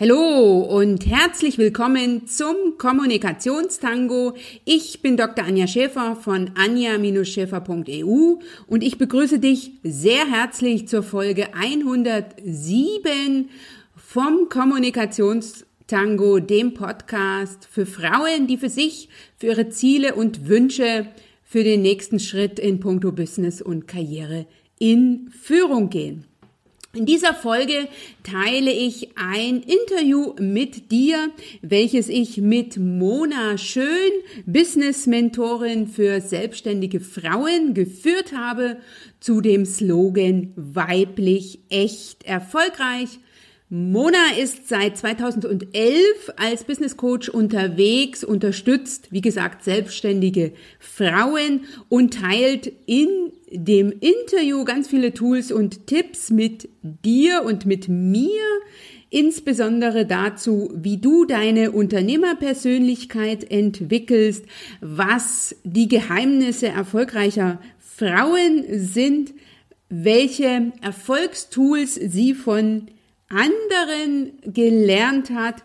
Hallo und herzlich willkommen zum Kommunikationstango. Ich bin Dr. Anja Schäfer von anja-schäfer.eu und ich begrüße dich sehr herzlich zur Folge 107 vom Kommunikationstango, dem Podcast für Frauen, die für sich, für ihre Ziele und Wünsche für den nächsten Schritt in puncto Business und Karriere in Führung gehen. In dieser Folge teile ich ein Interview mit dir, welches ich mit Mona Schön, Business Mentorin für selbstständige Frauen, geführt habe zu dem Slogan weiblich echt erfolgreich. Mona ist seit 2011 als Business Coach unterwegs, unterstützt, wie gesagt, selbstständige Frauen und teilt in dem Interview ganz viele Tools und Tipps mit dir und mit mir, insbesondere dazu, wie du deine Unternehmerpersönlichkeit entwickelst, was die Geheimnisse erfolgreicher Frauen sind, welche Erfolgstools sie von anderen gelernt hat,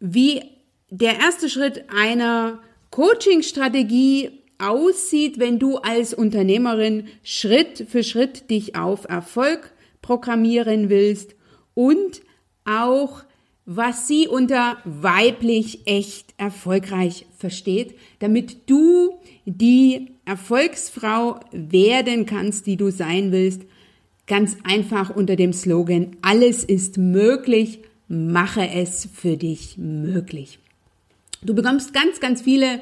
wie der erste Schritt einer Coaching-Strategie aussieht, wenn du als Unternehmerin Schritt für Schritt dich auf Erfolg programmieren willst und auch was sie unter weiblich echt erfolgreich versteht, damit du die Erfolgsfrau werden kannst, die du sein willst. Ganz einfach unter dem Slogan, alles ist möglich, mache es für dich möglich. Du bekommst ganz, ganz viele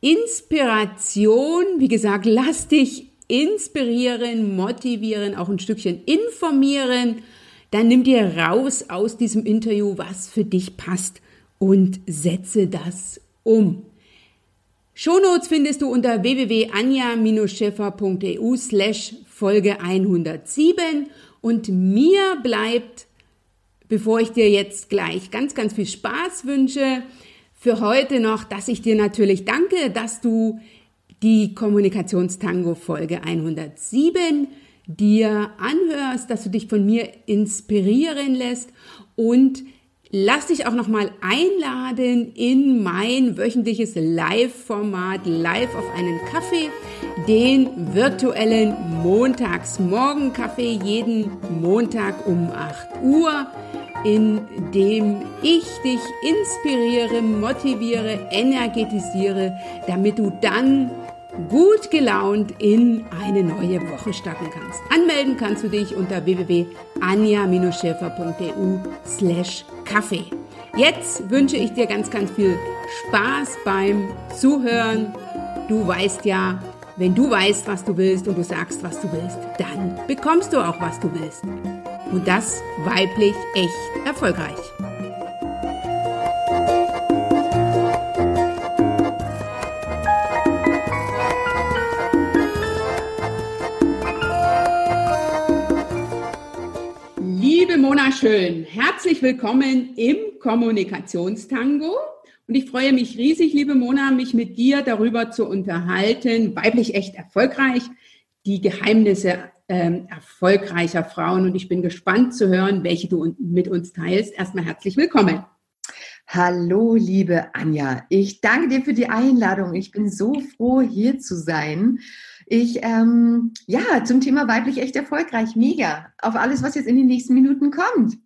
Inspiration, wie gesagt, lass dich inspirieren, motivieren, auch ein Stückchen informieren. Dann nimm dir raus aus diesem Interview, was für dich passt und setze das um. Shownotes findest du unter www.anja-scheffer.eu slash Folge 107 und mir bleibt, bevor ich dir jetzt gleich ganz, ganz viel Spaß wünsche, für heute noch, dass ich dir natürlich danke, dass du die Kommunikationstango Folge 107 dir anhörst, dass du dich von mir inspirieren lässt. Und lass dich auch nochmal einladen in mein wöchentliches Live-Format Live auf einen Kaffee, den virtuellen Montagsmorgen-Kaffee jeden Montag um 8 Uhr in dem ich dich inspiriere, motiviere, energetisiere, damit du dann gut gelaunt in eine neue Woche starten kannst. Anmelden kannst du dich unter www.anja-schäfer.eu slash Kaffee. Jetzt wünsche ich dir ganz, ganz viel Spaß beim Zuhören. Du weißt ja, wenn du weißt, was du willst und du sagst, was du willst, dann bekommst du auch, was du willst. Und das weiblich echt erfolgreich. Liebe Mona Schön, herzlich willkommen im Kommunikationstango. Und ich freue mich riesig, liebe Mona, mich mit dir darüber zu unterhalten, weiblich echt erfolgreich, die Geheimnisse ähm, erfolgreicher Frauen. Und ich bin gespannt zu hören, welche du mit uns teilst. Erstmal herzlich willkommen. Hallo, liebe Anja. Ich danke dir für die Einladung. Ich bin so froh, hier zu sein. Ich, ähm, ja, zum Thema weiblich echt erfolgreich, mega. Auf alles, was jetzt in den nächsten Minuten kommt.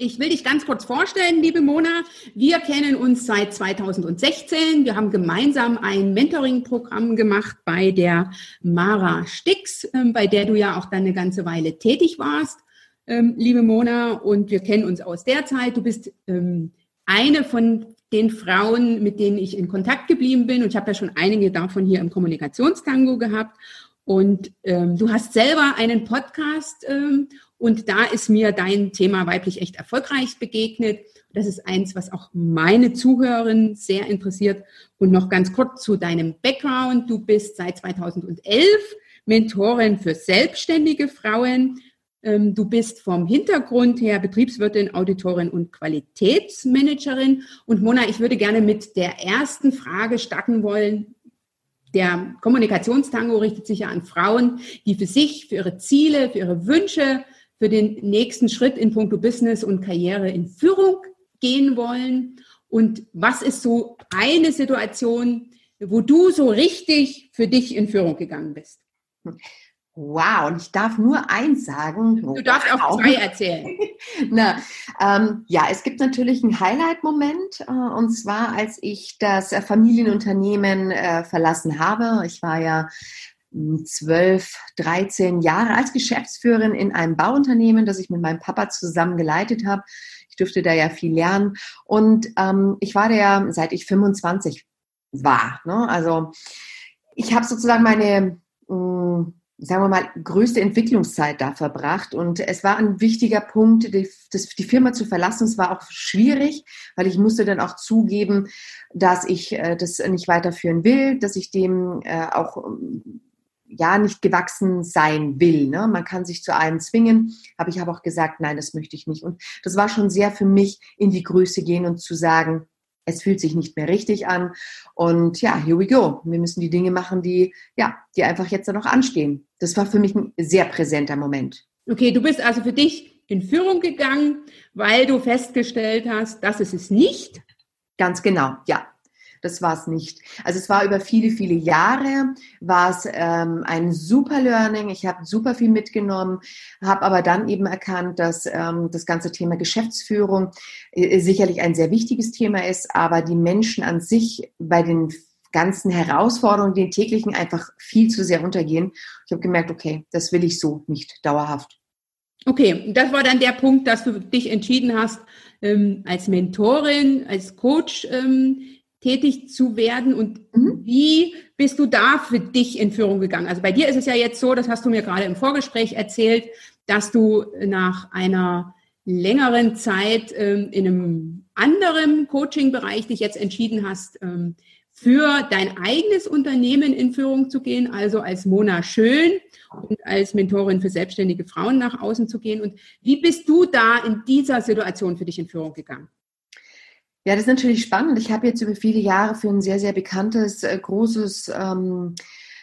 Ich will dich ganz kurz vorstellen, liebe Mona. Wir kennen uns seit 2016. Wir haben gemeinsam ein Mentoring-Programm gemacht bei der Mara Stix, ähm, bei der du ja auch dann eine ganze Weile tätig warst, ähm, liebe Mona. Und wir kennen uns aus der Zeit. Du bist ähm, eine von den Frauen, mit denen ich in Kontakt geblieben bin. Und ich habe ja schon einige davon hier im Kommunikationstango gehabt. Und ähm, du hast selber einen Podcast ähm, und da ist mir dein Thema weiblich echt erfolgreich begegnet. Das ist eins, was auch meine Zuhörerinnen sehr interessiert. Und noch ganz kurz zu deinem Background. Du bist seit 2011 Mentorin für selbstständige Frauen. Ähm, du bist vom Hintergrund her Betriebswirtin, Auditorin und Qualitätsmanagerin. Und Mona, ich würde gerne mit der ersten Frage starten wollen. Der Kommunikationstango richtet sich ja an Frauen, die für sich, für ihre Ziele, für ihre Wünsche, für den nächsten Schritt in puncto Business und Karriere in Führung gehen wollen. Und was ist so eine Situation, wo du so richtig für dich in Führung gegangen bist? Wow, und ich darf nur eins sagen. Du darfst wow. auch zwei erzählen. Na, ähm, ja, es gibt natürlich einen Highlight-Moment, äh, und zwar als ich das Familienunternehmen äh, verlassen habe. Ich war ja hm, zwölf, dreizehn Jahre als Geschäftsführerin in einem Bauunternehmen, das ich mit meinem Papa zusammen geleitet habe. Ich durfte da ja viel lernen. Und ähm, ich war da ja, seit ich 25 war. Ne? Also ich habe sozusagen meine mh, hm, sagen wir mal, größte Entwicklungszeit da verbracht. Und es war ein wichtiger Punkt, die, das, die Firma zu verlassen. Es war auch schwierig, weil ich musste dann auch zugeben, dass ich äh, das nicht weiterführen will, dass ich dem äh, auch ja nicht gewachsen sein will. Ne? Man kann sich zu allem zwingen, aber ich habe auch gesagt, nein, das möchte ich nicht. Und das war schon sehr für mich in die Größe gehen und zu sagen, es fühlt sich nicht mehr richtig an. Und ja, here we go. Wir müssen die Dinge machen, die, ja, die einfach jetzt noch anstehen. Das war für mich ein sehr präsenter Moment. Okay, du bist also für dich in Führung gegangen, weil du festgestellt hast, das ist es nicht. Ganz genau, ja. Das war es nicht. Also es war über viele, viele Jahre, war es ähm, ein super Learning. Ich habe super viel mitgenommen, habe aber dann eben erkannt, dass ähm, das ganze Thema Geschäftsführung äh, sicherlich ein sehr wichtiges Thema ist, aber die Menschen an sich bei den ganzen Herausforderungen, den täglichen einfach viel zu sehr untergehen. Ich habe gemerkt, okay, das will ich so nicht dauerhaft. Okay, das war dann der Punkt, dass du dich entschieden hast, ähm, als Mentorin, als Coach ähm, tätig zu werden und mhm. wie bist du da für dich in Führung gegangen? Also bei dir ist es ja jetzt so, das hast du mir gerade im Vorgespräch erzählt, dass du nach einer längeren Zeit ähm, in einem anderen Coaching-Bereich dich jetzt entschieden hast, ähm, für dein eigenes Unternehmen in Führung zu gehen, also als Mona Schön und als Mentorin für selbstständige Frauen nach außen zu gehen. Und wie bist du da in dieser Situation für dich in Führung gegangen? Ja, das ist natürlich spannend. Ich habe jetzt über viele Jahre für ein sehr, sehr bekanntes, äh, großes ähm,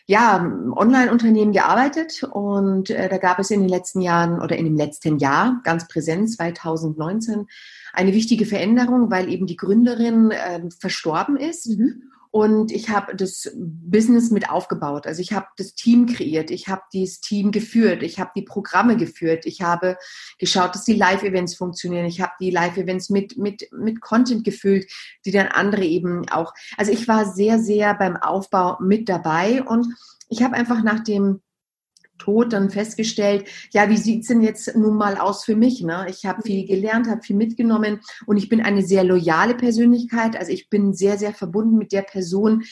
ja, Online-Unternehmen gearbeitet und äh, da gab es in den letzten Jahren oder in dem letzten Jahr ganz präsent 2019 eine wichtige Veränderung, weil eben die Gründerin äh, verstorben ist. Mhm. Und ich habe das Business mit aufgebaut. Also ich habe das Team kreiert, ich habe dieses Team geführt, ich habe die Programme geführt, ich habe geschaut, dass die Live-Events funktionieren, ich habe die Live-Events mit, mit, mit Content gefüllt, die dann andere eben auch. Also ich war sehr, sehr beim Aufbau mit dabei und ich habe einfach nach dem Tod dann festgestellt, ja, wie sieht's denn jetzt nun mal aus für mich? Ne? Ich habe viel gelernt, habe viel mitgenommen und ich bin eine sehr loyale Persönlichkeit. Also ich bin sehr, sehr verbunden mit der Person,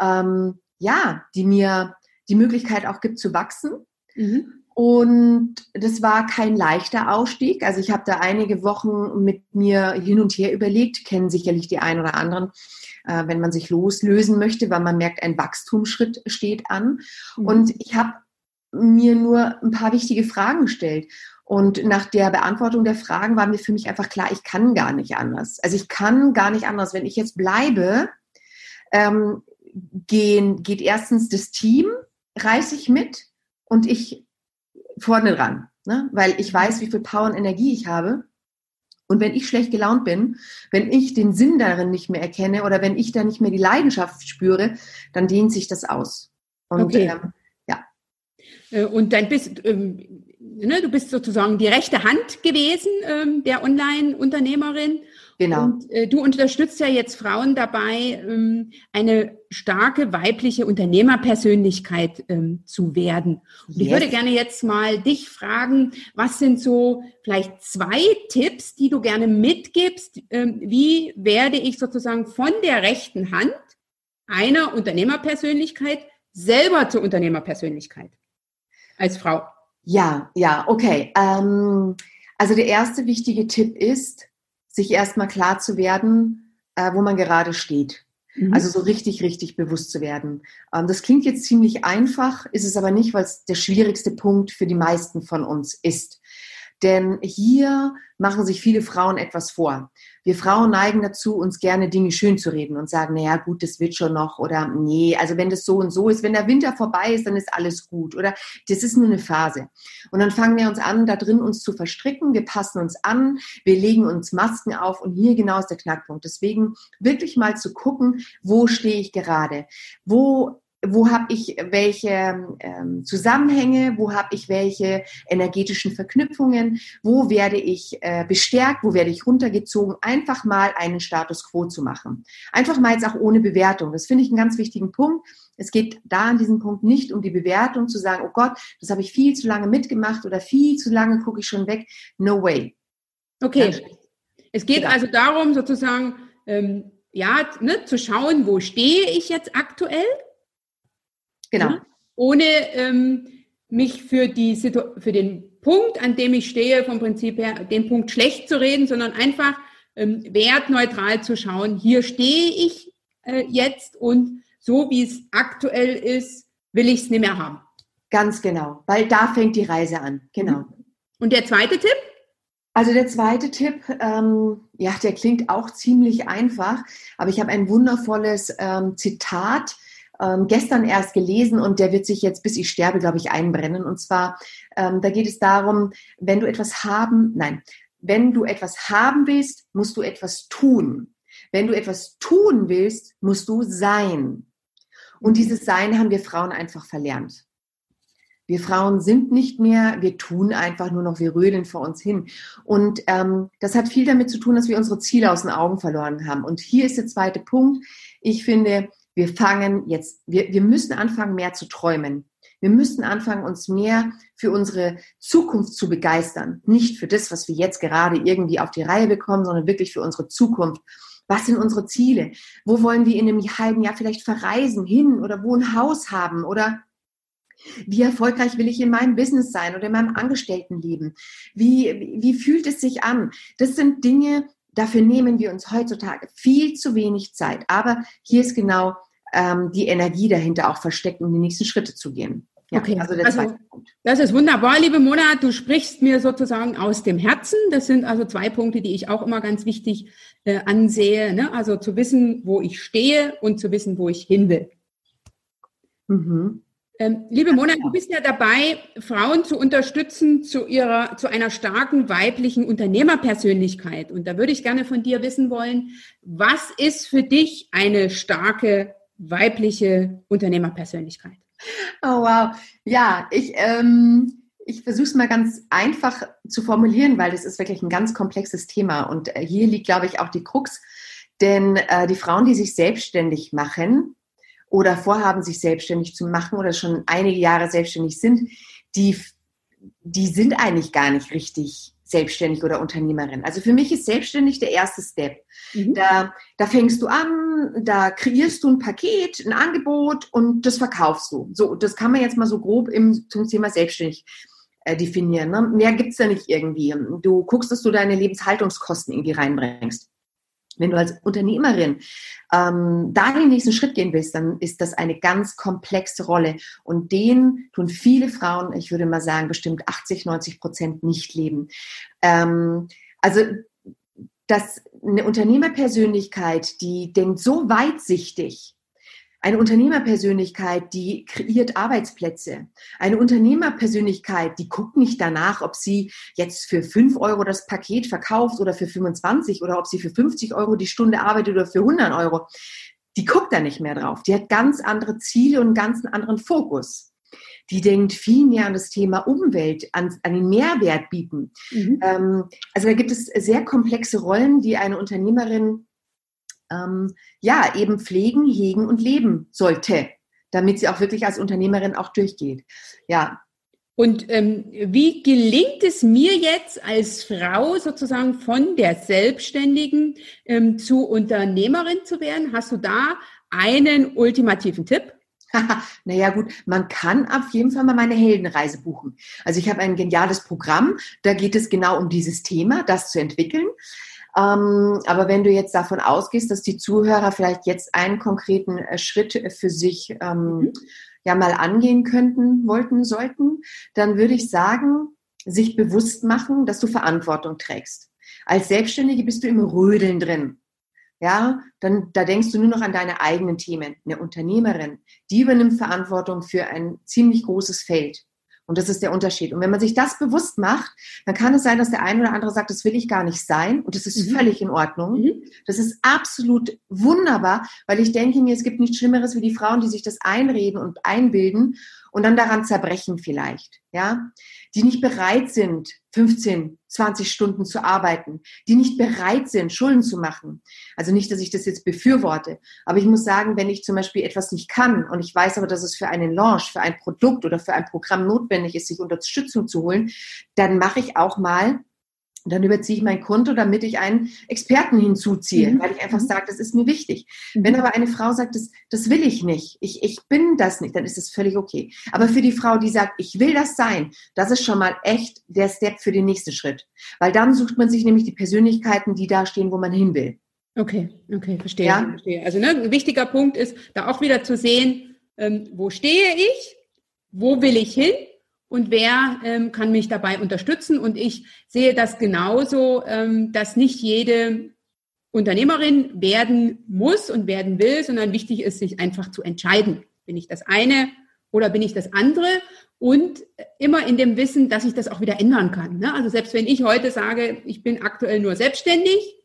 ähm, ja, die mir die Möglichkeit auch gibt zu wachsen. Mhm. Und das war kein leichter Ausstieg. Also ich habe da einige Wochen mit mir hin und her überlegt, kennen sicherlich die einen oder anderen, äh, wenn man sich loslösen möchte, weil man merkt, ein Wachstumsschritt steht an. Mhm. Und ich habe mir nur ein paar wichtige Fragen gestellt. Und nach der Beantwortung der Fragen war mir für mich einfach klar, ich kann gar nicht anders. Also ich kann gar nicht anders. Wenn ich jetzt bleibe, ähm, gehen, geht erstens das Team, reiße ich mit und ich vorne dran. Ne? Weil ich weiß, wie viel Power und Energie ich habe. Und wenn ich schlecht gelaunt bin, wenn ich den Sinn darin nicht mehr erkenne oder wenn ich da nicht mehr die Leidenschaft spüre, dann dehnt sich das aus. Und okay. ähm, äh, und dann bist ähm, ne, du bist sozusagen die rechte Hand gewesen ähm, der Online-Unternehmerin. Genau. Und äh, du unterstützt ja jetzt Frauen dabei, ähm, eine starke weibliche Unternehmerpersönlichkeit ähm, zu werden. Und yes. ich würde gerne jetzt mal dich fragen, was sind so vielleicht zwei Tipps, die du gerne mitgibst? Ähm, wie werde ich sozusagen von der rechten Hand einer Unternehmerpersönlichkeit selber zur Unternehmerpersönlichkeit? Als Frau? Ja, ja, okay. Ähm, also der erste wichtige Tipp ist, sich erstmal klar zu werden, äh, wo man gerade steht. Mhm. Also so richtig, richtig bewusst zu werden. Ähm, das klingt jetzt ziemlich einfach, ist es aber nicht, weil es der schwierigste Punkt für die meisten von uns ist. Denn hier machen sich viele Frauen etwas vor. Wir Frauen neigen dazu, uns gerne Dinge schön zu reden und sagen, naja, gut, das wird schon noch oder nee, also wenn das so und so ist, wenn der Winter vorbei ist, dann ist alles gut oder das ist nur eine Phase. Und dann fangen wir uns an, da drin uns zu verstricken, wir passen uns an, wir legen uns Masken auf und hier genau ist der Knackpunkt. Deswegen wirklich mal zu gucken, wo stehe ich gerade? Wo wo habe ich welche ähm, Zusammenhänge, wo habe ich welche energetischen Verknüpfungen, wo werde ich äh, bestärkt, wo werde ich runtergezogen, einfach mal einen Status quo zu machen. Einfach mal jetzt auch ohne Bewertung. Das finde ich einen ganz wichtigen Punkt. Es geht da an diesem Punkt nicht um die Bewertung, zu sagen, oh Gott, das habe ich viel zu lange mitgemacht oder viel zu lange gucke ich schon weg. No way. Okay. Es geht genau. also darum, sozusagen, ähm, ja, ne, zu schauen, wo stehe ich jetzt aktuell? Genau. Ohne ähm, mich für, die für den Punkt, an dem ich stehe, vom Prinzip her, den Punkt schlecht zu reden, sondern einfach ähm, wertneutral zu schauen, hier stehe ich äh, jetzt und so wie es aktuell ist, will ich es nicht mehr haben. Ganz genau, weil da fängt die Reise an. Genau. Mhm. Und der zweite Tipp? Also der zweite Tipp, ähm, ja, der klingt auch ziemlich einfach, aber ich habe ein wundervolles ähm, Zitat ähm, gestern erst gelesen und der wird sich jetzt, bis ich sterbe, glaube ich, einbrennen. Und zwar, ähm, da geht es darum, wenn du etwas haben, nein, wenn du etwas haben willst, musst du etwas tun. Wenn du etwas tun willst, musst du sein. Und dieses Sein haben wir Frauen einfach verlernt. Wir Frauen sind nicht mehr, wir tun einfach nur noch, wir rödeln vor uns hin. Und ähm, das hat viel damit zu tun, dass wir unsere Ziele aus den Augen verloren haben. Und hier ist der zweite Punkt. Ich finde, wir fangen jetzt, wir, wir müssen anfangen, mehr zu träumen. Wir müssen anfangen, uns mehr für unsere Zukunft zu begeistern. Nicht für das, was wir jetzt gerade irgendwie auf die Reihe bekommen, sondern wirklich für unsere Zukunft. Was sind unsere Ziele? Wo wollen wir in einem halben Jahr vielleicht verreisen, hin oder wo ein Haus haben oder wie erfolgreich will ich in meinem Business sein oder in meinem Angestelltenleben? Wie, wie fühlt es sich an? Das sind Dinge, Dafür nehmen wir uns heutzutage viel zu wenig Zeit. Aber hier ist genau ähm, die Energie dahinter auch versteckt, um die nächsten Schritte zu gehen. Ja, okay, also, der also das ist wunderbar, liebe Mona. Du sprichst mir sozusagen aus dem Herzen. Das sind also zwei Punkte, die ich auch immer ganz wichtig äh, ansehe. Ne? Also zu wissen, wo ich stehe und zu wissen, wo ich hin will. Mhm. Ähm, liebe Mona, du bist ja dabei, Frauen zu unterstützen zu ihrer, zu einer starken weiblichen Unternehmerpersönlichkeit. Und da würde ich gerne von dir wissen wollen, was ist für dich eine starke weibliche Unternehmerpersönlichkeit? Oh wow, ja, ich ähm, ich versuche es mal ganz einfach zu formulieren, weil das ist wirklich ein ganz komplexes Thema und äh, hier liegt, glaube ich, auch die Krux, denn äh, die Frauen, die sich selbstständig machen, oder vorhaben, sich selbstständig zu machen oder schon einige Jahre selbstständig sind, die, die sind eigentlich gar nicht richtig selbstständig oder Unternehmerin. Also für mich ist selbstständig der erste Step. Mhm. Da, da fängst du an, da kreierst du ein Paket, ein Angebot und das verkaufst du. So, das kann man jetzt mal so grob im, zum Thema selbstständig äh, definieren. Ne? Mehr gibt's da nicht irgendwie. Du guckst, dass du deine Lebenshaltungskosten irgendwie reinbringst. Wenn du als Unternehmerin ähm, da den nächsten Schritt gehen willst, dann ist das eine ganz komplexe Rolle. Und den tun viele Frauen, ich würde mal sagen, bestimmt 80, 90 Prozent nicht leben. Ähm, also dass eine Unternehmerpersönlichkeit, die denkt so weitsichtig, eine Unternehmerpersönlichkeit, die kreiert Arbeitsplätze. Eine Unternehmerpersönlichkeit, die guckt nicht danach, ob sie jetzt für 5 Euro das Paket verkauft oder für 25 oder ob sie für 50 Euro die Stunde arbeitet oder für 100 Euro. Die guckt da nicht mehr drauf. Die hat ganz andere Ziele und einen ganz anderen Fokus die denkt viel mehr an das Thema Umwelt, an, an den Mehrwert bieten. Mhm. Ähm, also da gibt es sehr komplexe Rollen, die eine Unternehmerin ähm, ja eben pflegen, hegen und leben sollte, damit sie auch wirklich als Unternehmerin auch durchgeht. Ja. Und ähm, wie gelingt es mir jetzt als Frau sozusagen von der Selbstständigen ähm, zu Unternehmerin zu werden? Hast du da einen ultimativen Tipp? naja gut, man kann auf jeden Fall mal meine Heldenreise buchen. Also ich habe ein geniales Programm, da geht es genau um dieses Thema, das zu entwickeln. Ähm, aber wenn du jetzt davon ausgehst, dass die Zuhörer vielleicht jetzt einen konkreten äh, Schritt für sich ähm, mhm. ja mal angehen könnten, wollten, sollten, dann würde ich sagen, sich bewusst machen, dass du Verantwortung trägst. Als Selbstständige bist du im Rödeln drin. Ja, dann da denkst du nur noch an deine eigenen Themen. Eine Unternehmerin, die übernimmt Verantwortung für ein ziemlich großes Feld. Und das ist der Unterschied. Und wenn man sich das bewusst macht, dann kann es sein, dass der eine oder andere sagt, das will ich gar nicht sein. Und das ist mhm. völlig in Ordnung. Mhm. Das ist absolut wunderbar, weil ich denke mir, es gibt nichts Schlimmeres wie die Frauen, die sich das einreden und einbilden und dann daran zerbrechen vielleicht, ja, die nicht bereit sind, 15, 20 Stunden zu arbeiten, die nicht bereit sind, Schulden zu machen. Also nicht, dass ich das jetzt befürworte, aber ich muss sagen, wenn ich zum Beispiel etwas nicht kann und ich weiß aber, dass es für einen Launch, für ein Produkt oder für ein Programm notwendig ist, sich Unterstützung zu holen, dann mache ich auch mal dann überziehe ich mein Konto, damit ich einen Experten hinzuziehe, mhm. weil ich einfach mhm. sage, das ist mir wichtig. Mhm. Wenn aber eine Frau sagt, das, das will ich nicht, ich, ich bin das nicht, dann ist es völlig okay. Aber für die Frau, die sagt, ich will das sein, das ist schon mal echt der Step für den nächsten Schritt. Weil dann sucht man sich nämlich die Persönlichkeiten, die da stehen, wo man hin will. Okay, okay, verstehe. Ja? verstehe. Also ne, ein wichtiger Punkt ist, da auch wieder zu sehen, ähm, wo stehe ich, wo will ich hin und wer ähm, kann mich dabei unterstützen. Und ich sehe das genauso, ähm, dass nicht jede Unternehmerin werden muss und werden will, sondern wichtig ist, sich einfach zu entscheiden. Bin ich das eine oder bin ich das andere? Und immer in dem Wissen, dass ich das auch wieder ändern kann. Ne? Also selbst wenn ich heute sage, ich bin aktuell nur selbstständig,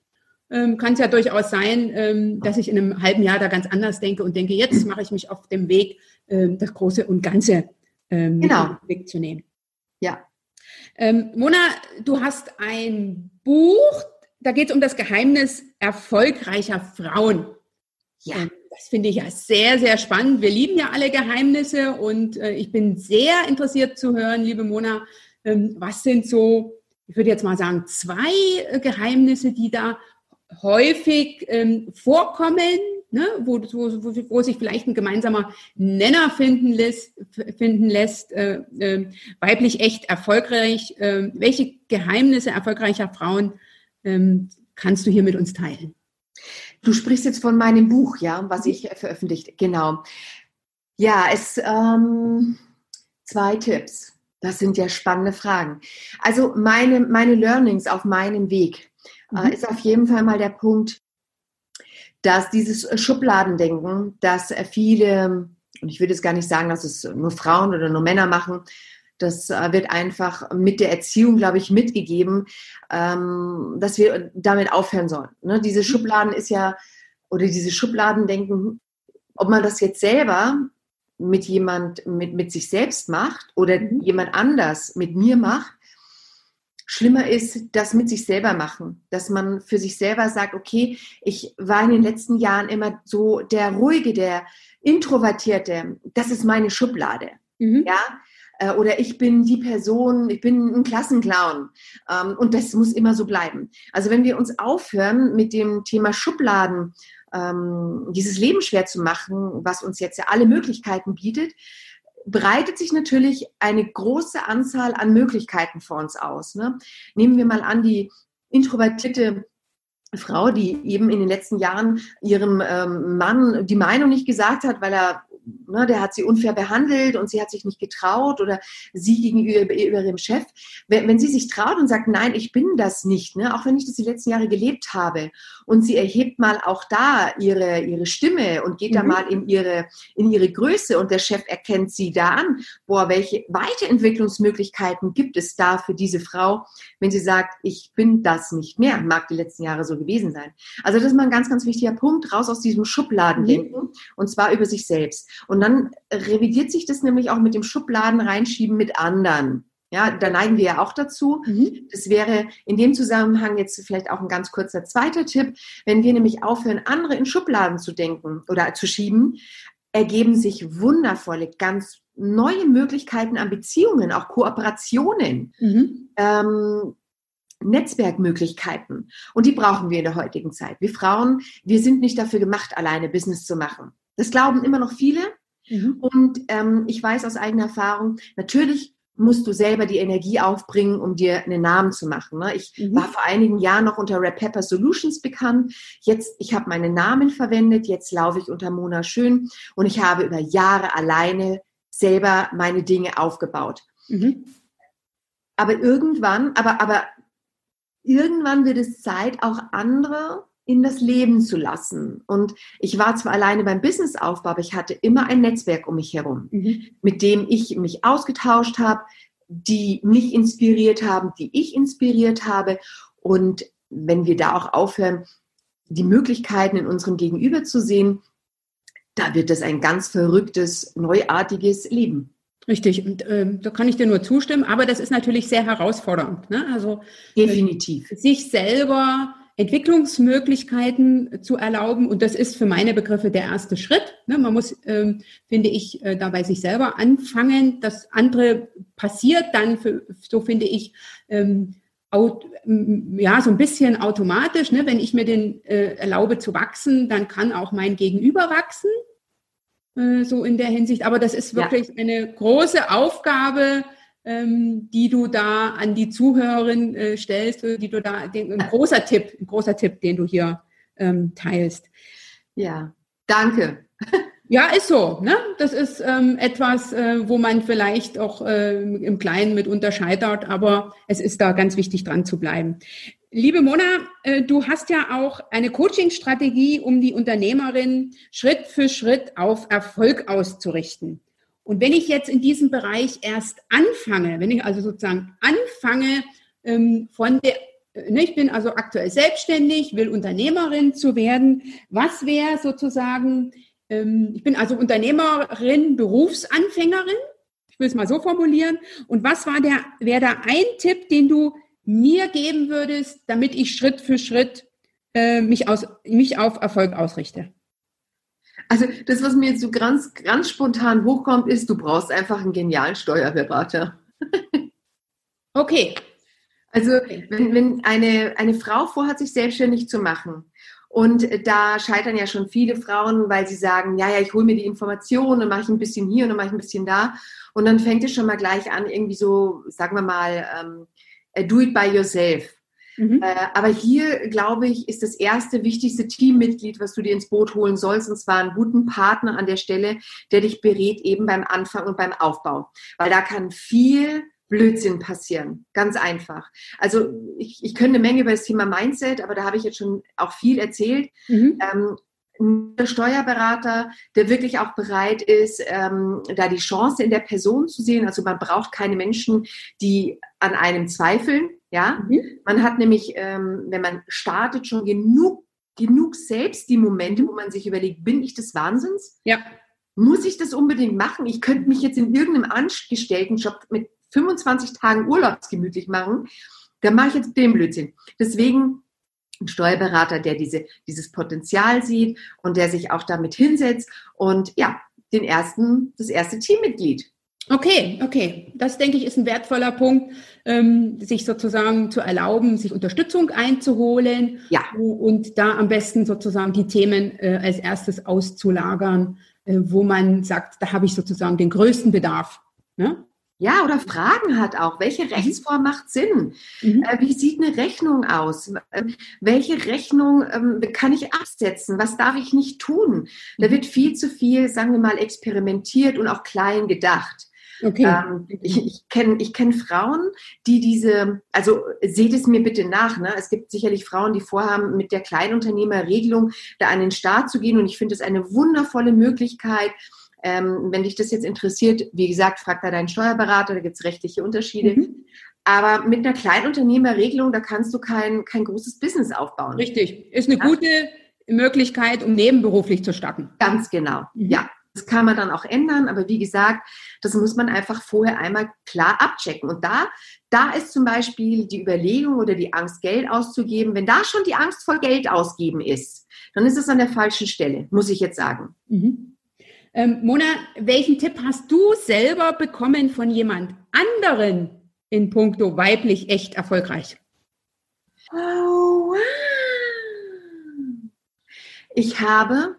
ähm, kann es ja durchaus sein, ähm, dass ich in einem halben Jahr da ganz anders denke und denke, jetzt mache ich mich auf dem Weg, ähm, das Große und Ganze ähm, genau. wegzunehmen. Ja. Ähm, Mona, du hast ein Buch, da geht es um das Geheimnis erfolgreicher Frauen. Ja. Ähm, das finde ich ja sehr, sehr spannend. Wir lieben ja alle Geheimnisse und äh, ich bin sehr interessiert zu hören, liebe Mona, ähm, was sind so, ich würde jetzt mal sagen, zwei äh, Geheimnisse, die da häufig ähm, vorkommen, ne, wo, wo, wo sich vielleicht ein gemeinsamer Nenner finden lässt, finden lässt äh, äh, weiblich echt erfolgreich. Äh, welche Geheimnisse erfolgreicher Frauen ähm, kannst du hier mit uns teilen? Du sprichst jetzt von meinem Buch, ja, was ich veröffentlicht. Genau. Ja, es ähm, zwei Tipps. Das sind ja spannende Fragen. Also meine, meine Learnings auf meinem Weg äh, mhm. ist auf jeden Fall mal der Punkt, dass dieses Schubladendenken, dass viele, und ich würde jetzt gar nicht sagen, dass es nur Frauen oder nur Männer machen, das äh, wird einfach mit der Erziehung, glaube ich, mitgegeben, ähm, dass wir damit aufhören sollen. Ne? Diese mhm. Schubladen ist ja, oder diese Schubladendenken, ob man das jetzt selber mit jemand, mit, mit sich selbst macht oder mhm. jemand anders mit mir macht, Schlimmer ist das mit sich selber machen, dass man für sich selber sagt, okay, ich war in den letzten Jahren immer so der ruhige, der introvertierte, das ist meine Schublade. Mhm. Ja, äh, oder ich bin die Person, ich bin ein Klassenclown ähm, und das muss immer so bleiben. Also wenn wir uns aufhören mit dem Thema Schubladen, ähm, dieses Leben schwer zu machen, was uns jetzt ja alle Möglichkeiten bietet, breitet sich natürlich eine große Anzahl an Möglichkeiten vor uns aus. Ne? Nehmen wir mal an, die introvertierte Frau, die eben in den letzten Jahren ihrem ähm, Mann die Meinung nicht gesagt hat, weil er ne, der hat sie unfair behandelt und sie hat sich nicht getraut oder sie gegenüber ihrem Chef. Wenn, wenn sie sich traut und sagt, nein, ich bin das nicht, ne, auch wenn ich das die letzten Jahre gelebt habe und sie erhebt mal auch da ihre, ihre Stimme und geht mhm. da mal in ihre, in ihre Größe und der Chef erkennt sie da an, boah, welche Weiterentwicklungsmöglichkeiten gibt es da für diese Frau, wenn sie sagt, ich bin das nicht mehr, mag die letzten Jahre so gewesen sein. Also das ist mal ein ganz, ganz wichtiger Punkt, raus aus diesem Schubladendenken mhm. und zwar über sich selbst. Und dann revidiert sich das nämlich auch mit dem Schubladen reinschieben mit anderen. Ja, da neigen wir ja auch dazu. Mhm. Das wäre in dem Zusammenhang jetzt vielleicht auch ein ganz kurzer zweiter Tipp. Wenn wir nämlich aufhören, andere in Schubladen zu denken oder zu schieben, ergeben sich wundervolle, ganz neue Möglichkeiten an Beziehungen, auch Kooperationen. Mhm. Ähm, Netzwerkmöglichkeiten. Und die brauchen wir in der heutigen Zeit. Wir Frauen, wir sind nicht dafür gemacht, alleine Business zu machen. Das glauben immer noch viele. Mhm. Und ähm, ich weiß aus eigener Erfahrung, natürlich musst du selber die Energie aufbringen, um dir einen Namen zu machen. Ne? Ich mhm. war vor einigen Jahren noch unter Red Pepper Solutions bekannt. Jetzt, ich habe meinen Namen verwendet. Jetzt laufe ich unter Mona Schön und ich habe über Jahre alleine selber meine Dinge aufgebaut. Mhm. aber irgendwann, aber, aber irgendwann wird es Zeit, auch andere in das Leben zu lassen. Und ich war zwar alleine beim Businessaufbau, aber ich hatte immer ein Netzwerk um mich herum, mhm. mit dem ich mich ausgetauscht habe, die mich inspiriert haben, die ich inspiriert habe. Und wenn wir da auch aufhören, die Möglichkeiten in unserem Gegenüber zu sehen, da wird es ein ganz verrücktes, neuartiges Leben. Richtig, und ähm, da kann ich dir nur zustimmen, aber das ist natürlich sehr herausfordernd. Ne? Also definitiv. Äh, sich selber Entwicklungsmöglichkeiten zu erlauben. Und das ist für meine Begriffe der erste Schritt. Ne, man muss, ähm, finde ich, äh, dabei sich selber anfangen. Das andere passiert dann, für, so finde ich, ähm, ja, so ein bisschen automatisch. Ne? Wenn ich mir den äh, erlaube zu wachsen, dann kann auch mein Gegenüber wachsen. Äh, so in der Hinsicht. Aber das ist wirklich ja. eine große Aufgabe, die du da an die Zuhörerin äh, stellst, die du da, den, ein großer Tipp, ein großer Tipp, den du hier ähm, teilst. Ja, danke. Ja, ist so. Ne? Das ist ähm, etwas, äh, wo man vielleicht auch äh, im Kleinen mitunter scheitert, aber es ist da ganz wichtig dran zu bleiben. Liebe Mona, äh, du hast ja auch eine Coaching-Strategie, um die Unternehmerin Schritt für Schritt auf Erfolg auszurichten. Und wenn ich jetzt in diesem Bereich erst anfange, wenn ich also sozusagen anfange ähm, von der, äh, ne, ich bin also aktuell selbstständig, will Unternehmerin zu werden, was wäre sozusagen, ähm, ich bin also Unternehmerin, Berufsanfängerin, ich will es mal so formulieren, und was war der, wäre da ein Tipp, den du mir geben würdest, damit ich Schritt für Schritt äh, mich, aus, mich auf Erfolg ausrichte? Also das, was mir jetzt so ganz, ganz spontan hochkommt, ist, du brauchst einfach einen genialen Steuerberater. okay. Also wenn, wenn eine, eine Frau vorhat, sich selbstständig zu machen, und da scheitern ja schon viele Frauen, weil sie sagen, ja, ja, ich hole mir die Informationen, dann mache ich ein bisschen hier und dann mache ich ein bisschen da. Und dann fängt es schon mal gleich an, irgendwie so, sagen wir mal, ähm, äh, do it by yourself. Mhm. Äh, aber hier, glaube ich, ist das erste wichtigste Teammitglied, was du dir ins Boot holen sollst, und zwar einen guten Partner an der Stelle, der dich berät eben beim Anfang und beim Aufbau. Weil da kann viel Blödsinn passieren. Ganz einfach. Also ich, ich könnte eine Menge über das Thema Mindset, aber da habe ich jetzt schon auch viel erzählt. Mhm. Ähm, ein Steuerberater, der wirklich auch bereit ist, ähm, da die Chance in der Person zu sehen. Also man braucht keine Menschen, die an einem zweifeln. Ja, mhm. man hat nämlich, ähm, wenn man startet, schon genug, genug selbst die Momente, wo man sich überlegt, bin ich des Wahnsinns? Ja. Muss ich das unbedingt machen? Ich könnte mich jetzt in irgendeinem Angestelltenjob mit 25 Tagen Urlaubsgemütlich machen. Da mache ich jetzt den Blödsinn. Deswegen ein Steuerberater, der diese, dieses Potenzial sieht und der sich auch damit hinsetzt und ja, den ersten, das erste Teammitglied. Okay, okay. Das denke ich ist ein wertvoller Punkt, ähm, sich sozusagen zu erlauben, sich Unterstützung einzuholen ja. und da am besten sozusagen die Themen äh, als erstes auszulagern, äh, wo man sagt, da habe ich sozusagen den größten Bedarf. Ne? Ja, oder Fragen hat auch. Welche mhm. Rechtsform macht Sinn? Mhm. Äh, wie sieht eine Rechnung aus? Äh, welche Rechnung ähm, kann ich absetzen? Was darf ich nicht tun? Da mhm. wird viel zu viel, sagen wir mal, experimentiert und auch klein gedacht. Okay. Ähm, ich ich kenne ich kenn Frauen, die diese, also seht es mir bitte nach, ne? es gibt sicherlich Frauen, die vorhaben, mit der Kleinunternehmerregelung da an den Start zu gehen und ich finde es eine wundervolle Möglichkeit, ähm, wenn dich das jetzt interessiert, wie gesagt, frag da deinen Steuerberater, da gibt es rechtliche Unterschiede. Mhm. Aber mit einer Kleinunternehmerregelung, da kannst du kein, kein großes Business aufbauen. Richtig. Ist eine ja? gute Möglichkeit, um nebenberuflich zu starten. Ganz genau. Mhm. Ja. Das kann man dann auch ändern, aber wie gesagt, das muss man einfach vorher einmal klar abchecken. Und da, da ist zum Beispiel die Überlegung oder die Angst, Geld auszugeben. Wenn da schon die Angst vor Geld ausgeben ist, dann ist es an der falschen Stelle, muss ich jetzt sagen. Mhm. Ähm, Mona, welchen Tipp hast du selber bekommen von jemand anderen in puncto weiblich echt erfolgreich? Oh, wow. Ich habe,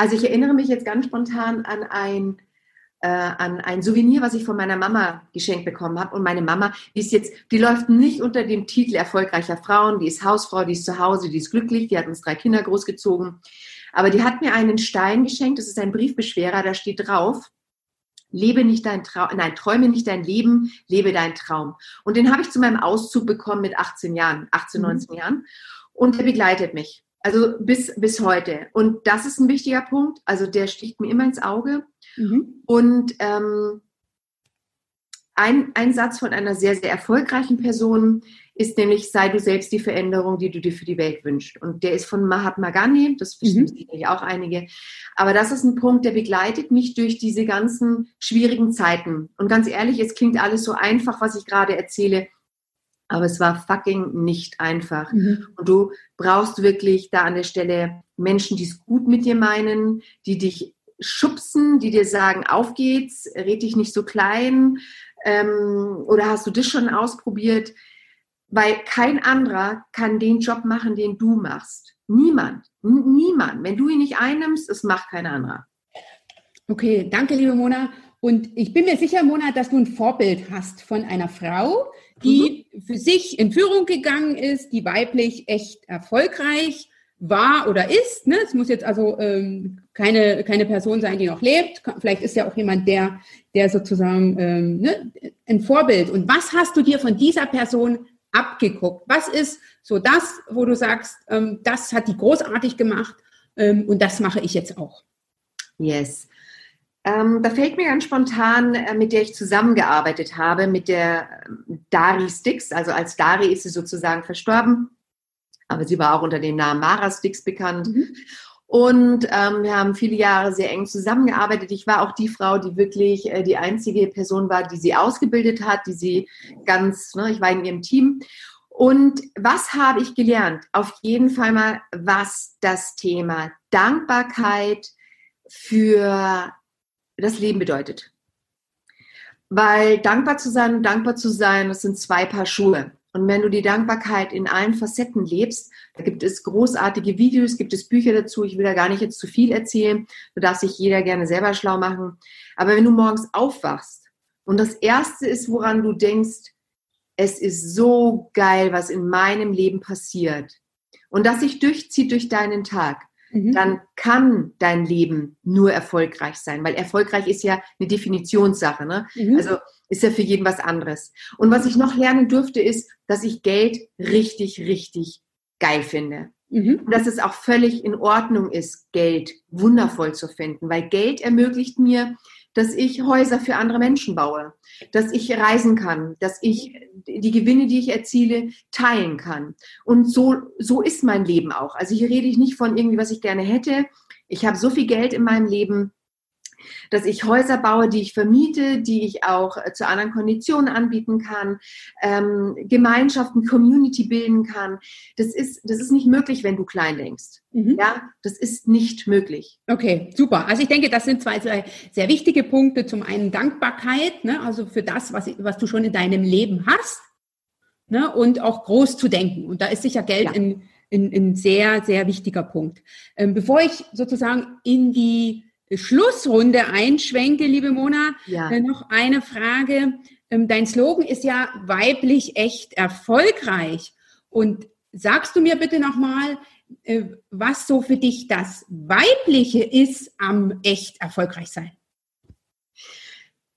also ich erinnere mich jetzt ganz spontan an ein, äh, an ein Souvenir, was ich von meiner Mama geschenkt bekommen habe. Und meine Mama, die ist jetzt, die läuft nicht unter dem Titel erfolgreicher Frauen, die ist Hausfrau, die ist zu Hause, die ist glücklich, die hat uns drei Kinder großgezogen. Aber die hat mir einen Stein geschenkt, das ist ein Briefbeschwerer, da steht drauf, Lebe nicht dein Traum, nein, träume nicht dein Leben, lebe dein Traum. Und den habe ich zu meinem Auszug bekommen mit 18 Jahren, 18, 19 mhm. Jahren. Und der begleitet mich. Also bis, bis heute. Und das ist ein wichtiger Punkt. Also der sticht mir immer ins Auge. Mhm. Und ähm, ein, ein Satz von einer sehr, sehr erfolgreichen Person ist nämlich, sei du selbst die Veränderung, die du dir für die Welt wünschst. Und der ist von Mahatma Gandhi, das wissen mhm. sicherlich auch einige. Aber das ist ein Punkt, der begleitet mich durch diese ganzen schwierigen Zeiten. Und ganz ehrlich, es klingt alles so einfach, was ich gerade erzähle. Aber es war fucking nicht einfach. Mhm. Und du brauchst wirklich da an der Stelle Menschen, die es gut mit dir meinen, die dich schubsen, die dir sagen, auf geht's, red dich nicht so klein, ähm, oder hast du das schon ausprobiert? Weil kein anderer kann den Job machen, den du machst. Niemand. Niemand. Wenn du ihn nicht einnimmst, es macht kein anderer. Okay, danke, liebe Mona. Und ich bin mir sicher, Mona, dass du ein Vorbild hast von einer Frau, die mhm. für sich in Führung gegangen ist, die weiblich echt erfolgreich war oder ist. Ne? Es muss jetzt also ähm, keine, keine Person sein, die noch lebt. Vielleicht ist ja auch jemand, der, der sozusagen ähm, ne, ein Vorbild. Und was hast du dir von dieser Person abgeguckt? Was ist so das, wo du sagst, ähm, das hat die großartig gemacht ähm, und das mache ich jetzt auch? Yes. Ähm, da fällt mir ganz spontan, äh, mit der ich zusammengearbeitet habe, mit der ähm, Dari Sticks. Also als Dari ist sie sozusagen verstorben aber sie war auch unter dem Namen Mara Sticks bekannt. Mhm. Und ähm, wir haben viele Jahre sehr eng zusammengearbeitet. Ich war auch die Frau, die wirklich äh, die einzige Person war, die sie ausgebildet hat, die sie ganz, ne, ich war in ihrem Team. Und was habe ich gelernt? Auf jeden Fall mal, was das Thema Dankbarkeit für das Leben bedeutet. Weil dankbar zu sein und dankbar zu sein, das sind zwei Paar Schuhe. Und wenn du die Dankbarkeit in allen Facetten lebst, da gibt es großartige Videos, gibt es Bücher dazu. Ich will da gar nicht jetzt zu viel erzählen. Da darf sich jeder gerne selber schlau machen. Aber wenn du morgens aufwachst und das erste ist, woran du denkst, es ist so geil, was in meinem Leben passiert und das sich durchzieht durch deinen Tag, mhm. dann kann dein Leben nur erfolgreich sein, weil erfolgreich ist ja eine Definitionssache. Ne? Mhm. Also ist ja für jeden was anderes. Und was ich noch lernen durfte, ist, dass ich Geld richtig, richtig geil finde. Mhm. Und dass es auch völlig in Ordnung ist, Geld wundervoll zu finden, weil Geld ermöglicht mir, dass ich Häuser für andere Menschen baue, dass ich reisen kann, dass ich die Gewinne, die ich erziele, teilen kann. Und so, so ist mein Leben auch. Also hier rede ich nicht von irgendwie, was ich gerne hätte. Ich habe so viel Geld in meinem Leben, dass ich Häuser baue, die ich vermiete, die ich auch äh, zu anderen Konditionen anbieten kann, ähm, Gemeinschaften, Community bilden kann. Das ist, das ist nicht möglich, wenn du klein denkst. Mhm. Ja, das ist nicht möglich. Okay, super. Also ich denke, das sind zwei sehr, sehr wichtige Punkte. Zum einen Dankbarkeit, ne, also für das, was, was du schon in deinem Leben hast, ne, und auch groß zu denken. Und da ist sicher Geld ja. ein, ein, ein sehr, sehr wichtiger Punkt. Ähm, bevor ich sozusagen in die Schlussrunde einschwenke, liebe Mona, ja. äh, noch eine Frage. Ähm, dein Slogan ist ja weiblich echt erfolgreich. Und sagst du mir bitte nochmal, äh, was so für dich das Weibliche ist am echt erfolgreich sein?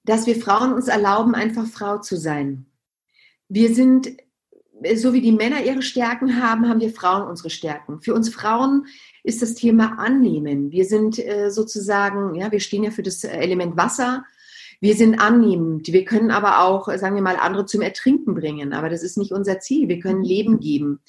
Dass wir Frauen uns erlauben, einfach Frau zu sein. Wir sind so wie die Männer ihre Stärken haben, haben wir Frauen unsere Stärken. Für uns Frauen ist das Thema Annehmen. Wir sind äh, sozusagen, ja, wir stehen ja für das Element Wasser. Wir sind annehmend. Wir können aber auch, sagen wir mal, andere zum Ertrinken bringen. Aber das ist nicht unser Ziel. Wir können Leben geben.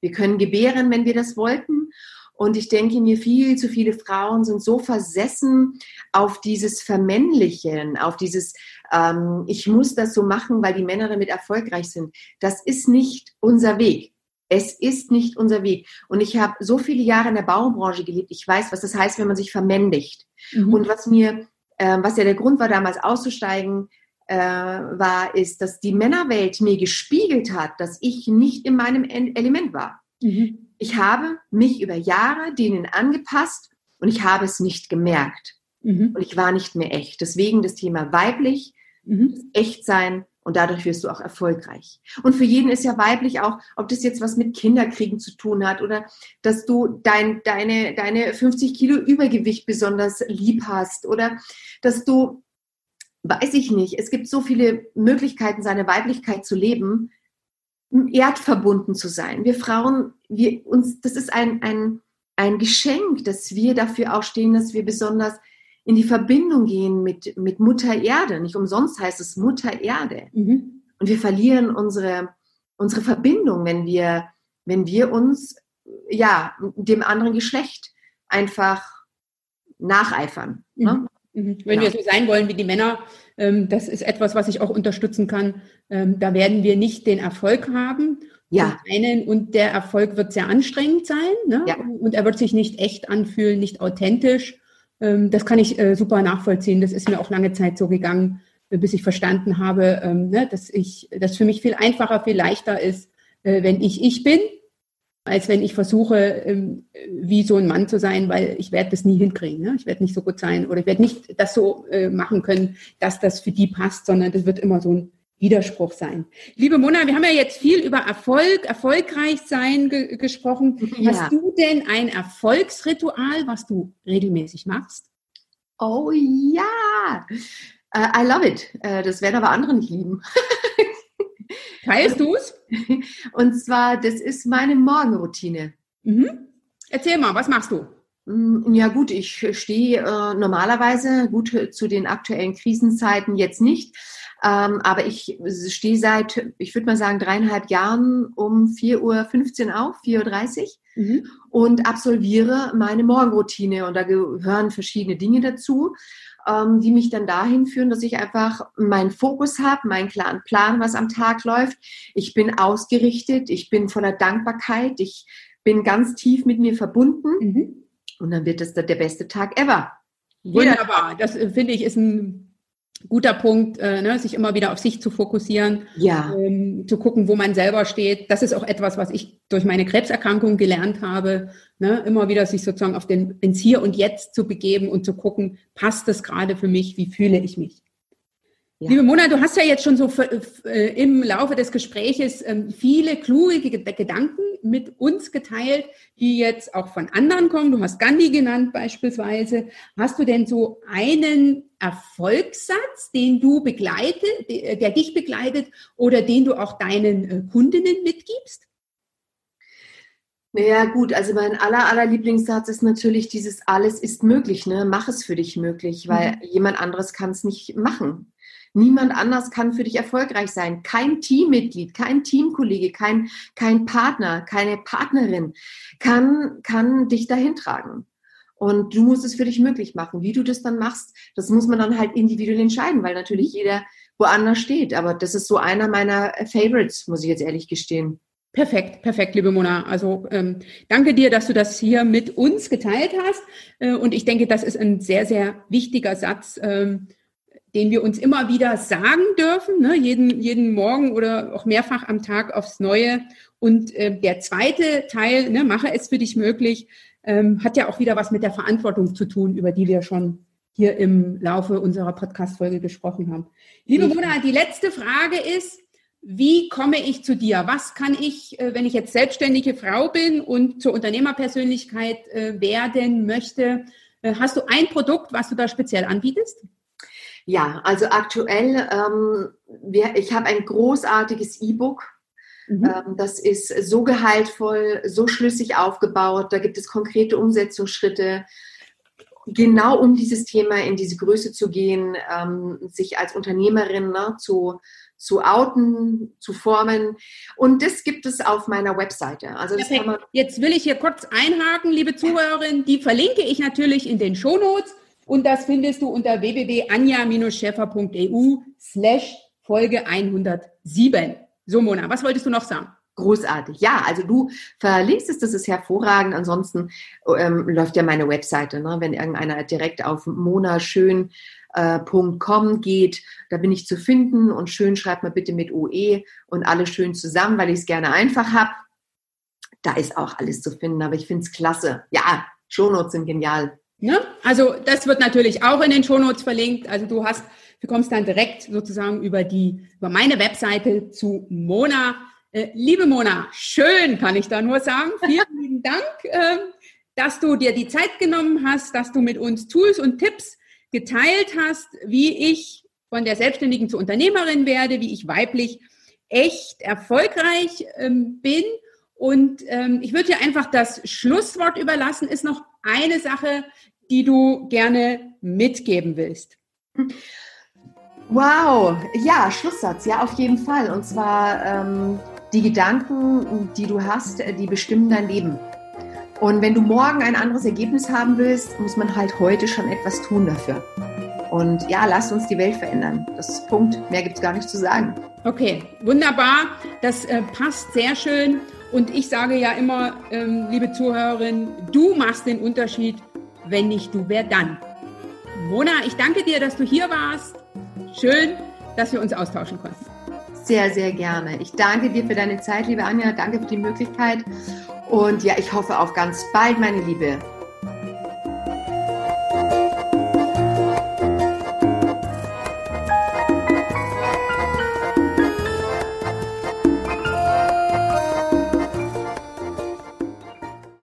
Wir können gebären, wenn wir das wollten. Und ich denke mir, viel zu viele Frauen sind so versessen auf dieses Vermännlichen, auf dieses, ähm, ich muss das so machen, weil die Männer damit erfolgreich sind. Das ist nicht unser Weg. Es ist nicht unser Weg. Und ich habe so viele Jahre in der Baubranche gelebt. Ich weiß, was das heißt, wenn man sich vermännlicht. Mhm. Und was mir, äh, was ja der Grund war, damals auszusteigen, äh, war, ist, dass die Männerwelt mir gespiegelt hat, dass ich nicht in meinem Element war. Mhm. Ich habe mich über Jahre denen angepasst und ich habe es nicht gemerkt. Mhm. Und ich war nicht mehr echt. Deswegen das Thema weiblich, mhm. echt sein und dadurch wirst du auch erfolgreich. Und für jeden ist ja weiblich auch, ob das jetzt was mit Kinderkriegen zu tun hat oder dass du dein, deine, deine 50 Kilo Übergewicht besonders lieb hast oder dass du weiß ich nicht. Es gibt so viele Möglichkeiten, seine Weiblichkeit zu leben, erdverbunden zu sein. Wir Frauen, wir uns, das ist ein, ein, ein Geschenk, dass wir dafür auch stehen, dass wir besonders in die Verbindung gehen mit, mit Mutter Erde. Nicht umsonst heißt es Mutter Erde. Mhm. Und wir verlieren unsere, unsere Verbindung, wenn wir, wenn wir uns ja, dem anderen Geschlecht einfach nacheifern. Ne? Mhm. mhm. Wenn ja. wir so sein wollen wie die Männer, ähm, das ist etwas, was ich auch unterstützen kann. Ähm, da werden wir nicht den Erfolg haben. Ja. Einen, und der Erfolg wird sehr anstrengend sein. Ne? Ja. Und er wird sich nicht echt anfühlen, nicht authentisch. Ähm, das kann ich äh, super nachvollziehen. Das ist mir auch lange Zeit so gegangen, äh, bis ich verstanden habe, ähm, ne, dass ich, das für mich viel einfacher, viel leichter ist, äh, wenn ich ich bin, als wenn ich versuche, ähm, wie so ein Mann zu sein, weil ich werde das nie hinkriegen. Ne? Ich werde nicht so gut sein oder ich werde nicht das so machen können, dass das für die passt, sondern das wird immer so ein Widerspruch sein. Liebe Mona, wir haben ja jetzt viel über Erfolg, erfolgreich sein ge gesprochen. Ja. Hast du denn ein Erfolgsritual, was du regelmäßig machst? Oh ja, uh, I love it. Uh, das werden aber andere nicht lieben. Teilst du es? Und zwar, das ist meine Morgenroutine. Mhm. Erzähl mal, was machst du? Mm, ja gut, ich stehe äh, normalerweise gut zu den aktuellen Krisenzeiten jetzt nicht, ähm, aber ich stehe seit, ich würde mal sagen, dreieinhalb Jahren um 4.15 Uhr auf, 4.30 Uhr mhm. und absolviere meine Morgenroutine. Und da gehören verschiedene Dinge dazu, ähm, die mich dann dahin führen, dass ich einfach meinen Fokus habe, meinen klaren Plan, was am Tag läuft. Ich bin ausgerichtet, ich bin voller Dankbarkeit, ich bin ganz tief mit mir verbunden. Mhm. Und dann wird es der beste Tag ever. Wunderbar. Das äh, finde ich ist ein guter Punkt, äh, ne, sich immer wieder auf sich zu fokussieren, ja. ähm, zu gucken, wo man selber steht. Das ist auch etwas, was ich durch meine Krebserkrankung gelernt habe, ne, immer wieder sich sozusagen auf den, ins Hier und Jetzt zu begeben und zu gucken, passt das gerade für mich, wie fühle ich mich? Ja. Liebe Mona, du hast ja jetzt schon so äh, im Laufe des Gespräches ähm, viele kluge Gedanken mit uns geteilt, die jetzt auch von anderen kommen. Du hast Gandhi genannt beispielsweise. Hast du denn so einen Erfolgssatz, den du begleitet, der dich begleitet oder den du auch deinen äh, Kundinnen mitgibst? Naja, gut, also mein aller, aller Lieblingssatz ist natürlich dieses alles ist möglich, ne? Mach es für dich möglich, weil mhm. jemand anderes kann es nicht machen. Niemand anders kann für dich erfolgreich sein. Kein Teammitglied, kein Teamkollege, kein, kein Partner, keine Partnerin kann, kann dich dahin tragen. Und du musst es für dich möglich machen. Wie du das dann machst, das muss man dann halt individuell entscheiden, weil natürlich jeder woanders steht. Aber das ist so einer meiner Favorites, muss ich jetzt ehrlich gestehen. Perfekt, perfekt, liebe Mona. Also ähm, danke dir, dass du das hier mit uns geteilt hast. Äh, und ich denke, das ist ein sehr, sehr wichtiger Satz. Ähm, den wir uns immer wieder sagen dürfen, ne? jeden, jeden Morgen oder auch mehrfach am Tag aufs Neue. Und äh, der zweite Teil, ne, mache es für dich möglich, ähm, hat ja auch wieder was mit der Verantwortung zu tun, über die wir schon hier im Laufe unserer Podcast-Folge gesprochen haben. Liebe Mona, die letzte Frage ist, wie komme ich zu dir? Was kann ich, äh, wenn ich jetzt selbstständige Frau bin und zur Unternehmerpersönlichkeit äh, werden möchte, äh, hast du ein Produkt, was du da speziell anbietest? Ja, also aktuell, ähm, wir, ich habe ein großartiges E-Book. Mhm. Ähm, das ist so gehaltvoll, so schlüssig aufgebaut. Da gibt es konkrete Umsetzungsschritte, genau um dieses Thema in diese Größe zu gehen, ähm, sich als Unternehmerin ne, zu, zu outen, zu formen. Und das gibt es auf meiner Webseite. Also Jetzt will ich hier kurz einhaken, liebe Zuhörerin. Die verlinke ich natürlich in den Shownotes. Und das findest du unter www.anja-scheffer.eu slash Folge 107. So, Mona, was wolltest du noch sagen? Großartig. Ja, also du verlinkst es, das ist hervorragend. Ansonsten ähm, läuft ja meine Webseite. Ne? Wenn irgendeiner direkt auf monaschön.com äh, geht, da bin ich zu finden und schön schreibt mal bitte mit OE und alles schön zusammen, weil ich es gerne einfach habe. Da ist auch alles zu finden, aber ich finde es klasse. Ja, Shownotes sind genial. Ne? Also das wird natürlich auch in den Shownotes verlinkt. Also du hast, du kommst dann direkt sozusagen über die, über meine Webseite zu Mona. Äh, liebe Mona, schön kann ich da nur sagen. Vielen lieben Dank, äh, dass du dir die Zeit genommen hast, dass du mit uns Tools und Tipps geteilt hast, wie ich von der Selbstständigen zur Unternehmerin werde, wie ich weiblich echt erfolgreich ähm, bin. Und ähm, ich würde dir einfach das Schlusswort überlassen. Ist noch eine Sache, die du gerne mitgeben willst? Wow, ja, Schlusssatz, ja, auf jeden Fall. Und zwar ähm, die Gedanken, die du hast, die bestimmen dein Leben. Und wenn du morgen ein anderes Ergebnis haben willst, muss man halt heute schon etwas tun dafür. Und ja, lasst uns die Welt verändern. Das ist Punkt. Mehr gibt es gar nicht zu sagen. Okay, wunderbar. Das äh, passt sehr schön. Und ich sage ja immer, ähm, liebe Zuhörerin, du machst den Unterschied. Wenn nicht du, wer dann? Mona, ich danke dir, dass du hier warst. Schön, dass wir uns austauschen konnten. Sehr, sehr gerne. Ich danke dir für deine Zeit, liebe Anja. Danke für die Möglichkeit. Und ja, ich hoffe auf ganz bald, meine Liebe.